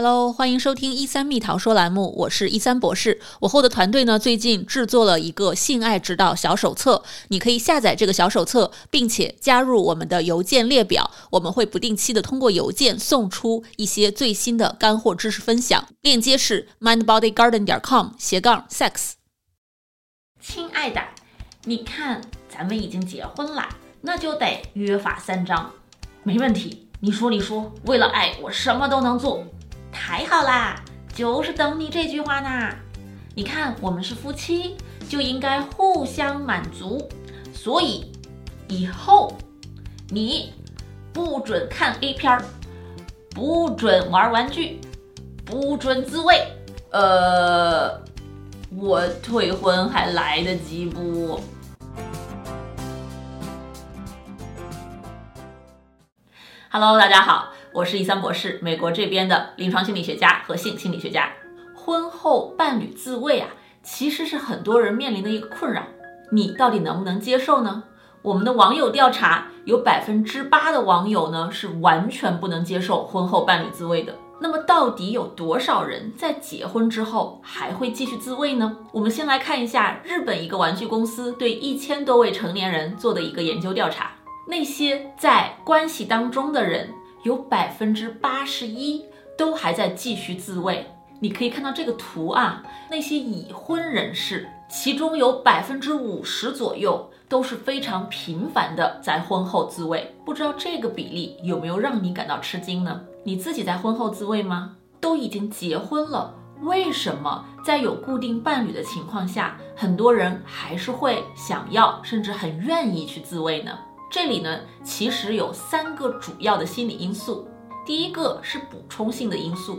Hello，欢迎收听一三蜜桃说栏目，我是一三博士。我后的团队呢，最近制作了一个性爱指导小手册，你可以下载这个小手册，并且加入我们的邮件列表，我们会不定期的通过邮件送出一些最新的干货知识分享。链接是 mindbodygarden 点 com 斜杠 sex。亲爱的，你看咱们已经结婚了，那就得约法三章。没问题，你说你说，为了爱，我什么都能做。太好啦，就是等你这句话呢。你看，我们是夫妻，就应该互相满足。所以以后你不准看 A 片儿，不准玩玩具，不准自慰。呃，我退婚还来得及不？Hello，大家好。我是一三博士，美国这边的临床心理学家和性心理学家。婚后伴侣自慰啊，其实是很多人面临的一个困扰。你到底能不能接受呢？我们的网友调查，有百分之八的网友呢是完全不能接受婚后伴侣自慰的。那么到底有多少人在结婚之后还会继续自慰呢？我们先来看一下日本一个玩具公司对一千多位成年人做的一个研究调查，那些在关系当中的人。有百分之八十一都还在继续自慰。你可以看到这个图啊，那些已婚人士，其中有百分之五十左右都是非常频繁的在婚后自慰。不知道这个比例有没有让你感到吃惊呢？你自己在婚后自慰吗？都已经结婚了，为什么在有固定伴侣的情况下，很多人还是会想要，甚至很愿意去自慰呢？这里呢，其实有三个主要的心理因素。第一个是补充性的因素，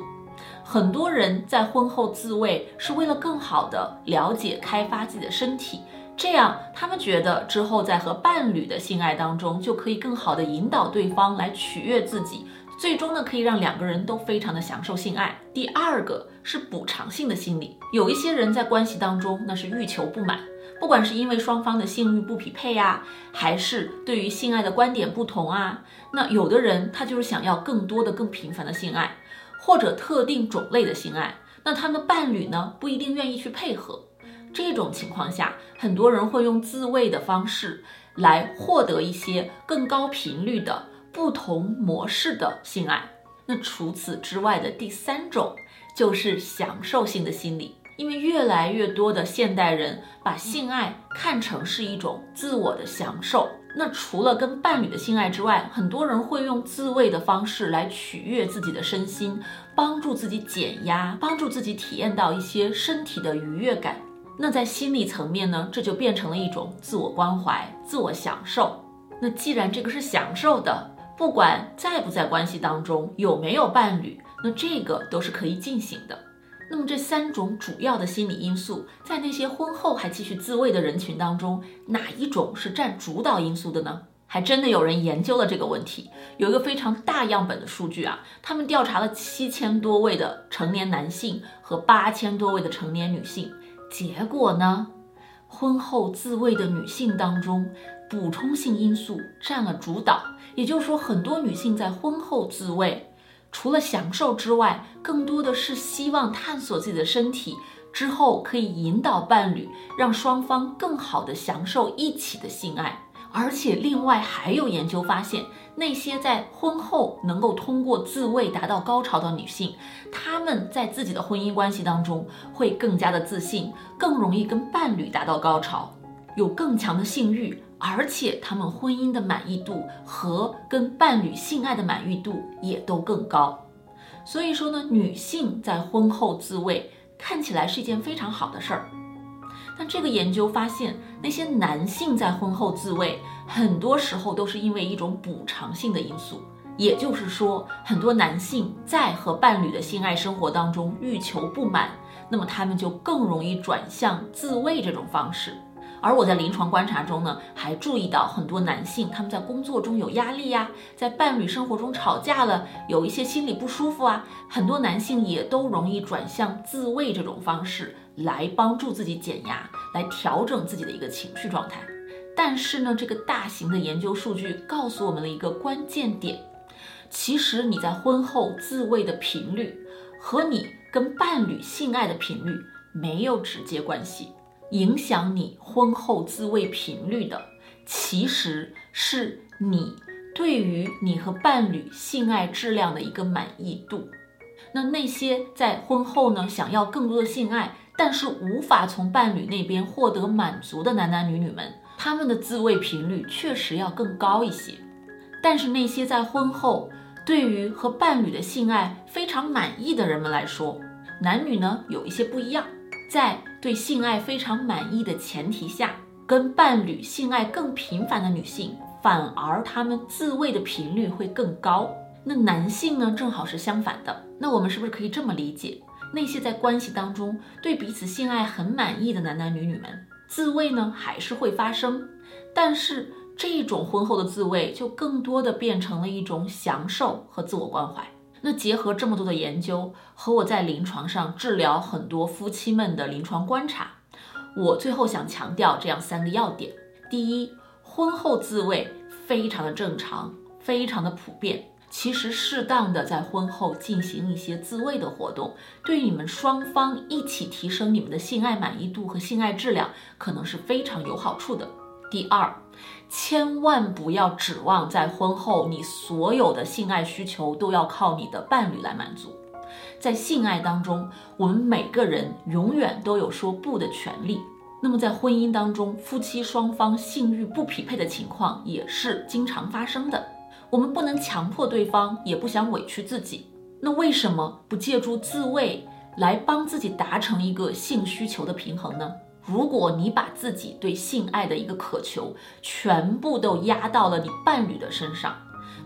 很多人在婚后自慰是为了更好的了解、开发自己的身体，这样他们觉得之后在和伴侣的性爱当中就可以更好的引导对方来取悦自己，最终呢可以让两个人都非常的享受性爱。第二个是补偿性的心理，有一些人在关系当中那是欲求不满。不管是因为双方的性欲不匹配呀，还是对于性爱的观点不同啊，那有的人他就是想要更多的、更频繁的性爱，或者特定种类的性爱，那他们的伴侣呢不一定愿意去配合。这种情况下，很多人会用自慰的方式来获得一些更高频率的不同模式的性爱。那除此之外的第三种就是享受性的心理。因为越来越多的现代人把性爱看成是一种自我的享受，那除了跟伴侣的性爱之外，很多人会用自慰的方式来取悦自己的身心，帮助自己减压，帮助自己体验到一些身体的愉悦感。那在心理层面呢，这就变成了一种自我关怀、自我享受。那既然这个是享受的，不管在不在关系当中，有没有伴侣，那这个都是可以进行的。那么这三种主要的心理因素，在那些婚后还继续自慰的人群当中，哪一种是占主导因素的呢？还真的有人研究了这个问题，有一个非常大样本的数据啊，他们调查了七千多位的成年男性和八千多位的成年女性，结果呢，婚后自慰的女性当中，补充性因素占了主导，也就是说，很多女性在婚后自慰。除了享受之外，更多的是希望探索自己的身体之后，可以引导伴侣，让双方更好的享受一起的性爱。而且，另外还有研究发现，那些在婚后能够通过自慰达到高潮的女性，她们在自己的婚姻关系当中会更加的自信，更容易跟伴侣达到高潮，有更强的性欲。而且他们婚姻的满意度和跟伴侣性爱的满意度也都更高，所以说呢，女性在婚后自慰看起来是一件非常好的事儿。但这个研究发现，那些男性在婚后自慰，很多时候都是因为一种补偿性的因素，也就是说，很多男性在和伴侣的性爱生活当中欲求不满，那么他们就更容易转向自慰这种方式。而我在临床观察中呢，还注意到很多男性他们在工作中有压力呀，在伴侣生活中吵架了，有一些心理不舒服啊，很多男性也都容易转向自慰这种方式来帮助自己减压，来调整自己的一个情绪状态。但是呢，这个大型的研究数据告诉我们了一个关键点，其实你在婚后自慰的频率和你跟伴侣性爱的频率没有直接关系。影响你婚后自慰频率的，其实是你对于你和伴侣性爱质量的一个满意度。那那些在婚后呢，想要更多的性爱，但是无法从伴侣那边获得满足的男男女女们，他们的自慰频率确实要更高一些。但是那些在婚后对于和伴侣的性爱非常满意的人们来说，男女呢有一些不一样。在对性爱非常满意的前提下，跟伴侣性爱更频繁的女性，反而她们自慰的频率会更高。那男性呢，正好是相反的。那我们是不是可以这么理解？那些在关系当中对彼此性爱很满意的男男女女们，自慰呢还是会发生，但是这种婚后的自慰就更多的变成了一种享受和自我关怀。那结合这么多的研究和我在临床上治疗很多夫妻们的临床观察，我最后想强调这样三个要点：第一，婚后自慰非常的正常，非常的普遍。其实适当的在婚后进行一些自慰的活动，对你们双方一起提升你们的性爱满意度和性爱质量，可能是非常有好处的。第二，千万不要指望在婚后你所有的性爱需求都要靠你的伴侣来满足。在性爱当中，我们每个人永远都有说不的权利。那么在婚姻当中，夫妻双方性欲不匹配的情况也是经常发生的。我们不能强迫对方，也不想委屈自己。那为什么不借助自慰来帮自己达成一个性需求的平衡呢？如果你把自己对性爱的一个渴求全部都压到了你伴侣的身上，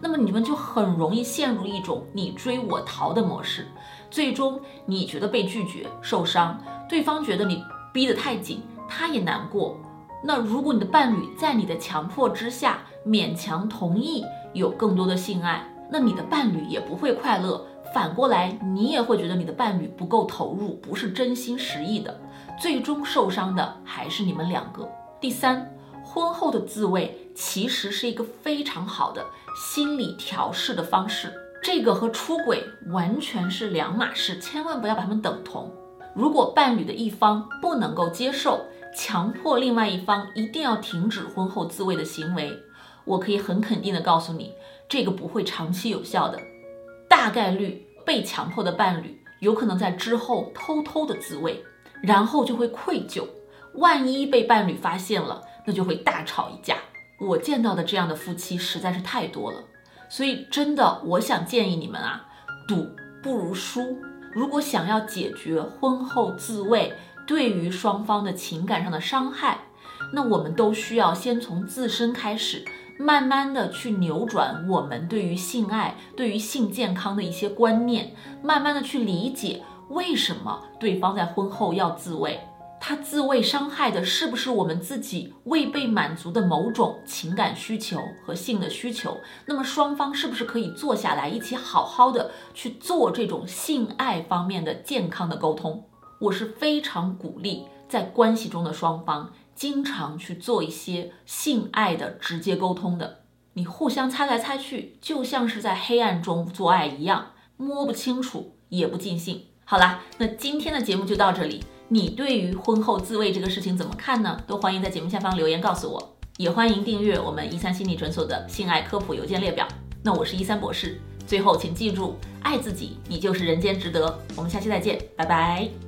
那么你们就很容易陷入一种你追我逃的模式，最终你觉得被拒绝受伤，对方觉得你逼得太紧，他也难过。那如果你的伴侣在你的强迫之下勉强同意有更多的性爱，那你的伴侣也不会快乐，反过来你也会觉得你的伴侣不够投入，不是真心实意的。最终受伤的还是你们两个。第三，婚后的自慰其实是一个非常好的心理调试的方式，这个和出轨完全是两码事，千万不要把它们等同。如果伴侣的一方不能够接受，强迫另外一方一定要停止婚后自慰的行为，我可以很肯定的告诉你，这个不会长期有效的，大概率被强迫的伴侣有可能在之后偷偷的自慰。然后就会愧疚，万一被伴侣发现了，那就会大吵一架。我见到的这样的夫妻实在是太多了，所以真的，我想建议你们啊，赌不如输。如果想要解决婚后自慰对于双方的情感上的伤害，那我们都需要先从自身开始，慢慢的去扭转我们对于性爱、对于性健康的一些观念，慢慢的去理解。为什么对方在婚后要自慰？他自慰伤害的是不是我们自己未被满足的某种情感需求和性的需求？那么双方是不是可以坐下来一起好好的去做这种性爱方面的健康的沟通？我是非常鼓励在关系中的双方经常去做一些性爱的直接沟通的。你互相猜来猜去，就像是在黑暗中做爱一样，摸不清楚也不尽兴。好啦，那今天的节目就到这里。你对于婚后自慰这个事情怎么看呢？都欢迎在节目下方留言告诉我，也欢迎订阅我们一三心理诊所的性爱科普邮件列表。那我是一三博士，最后请记住，爱自己，你就是人间值得。我们下期再见，拜拜。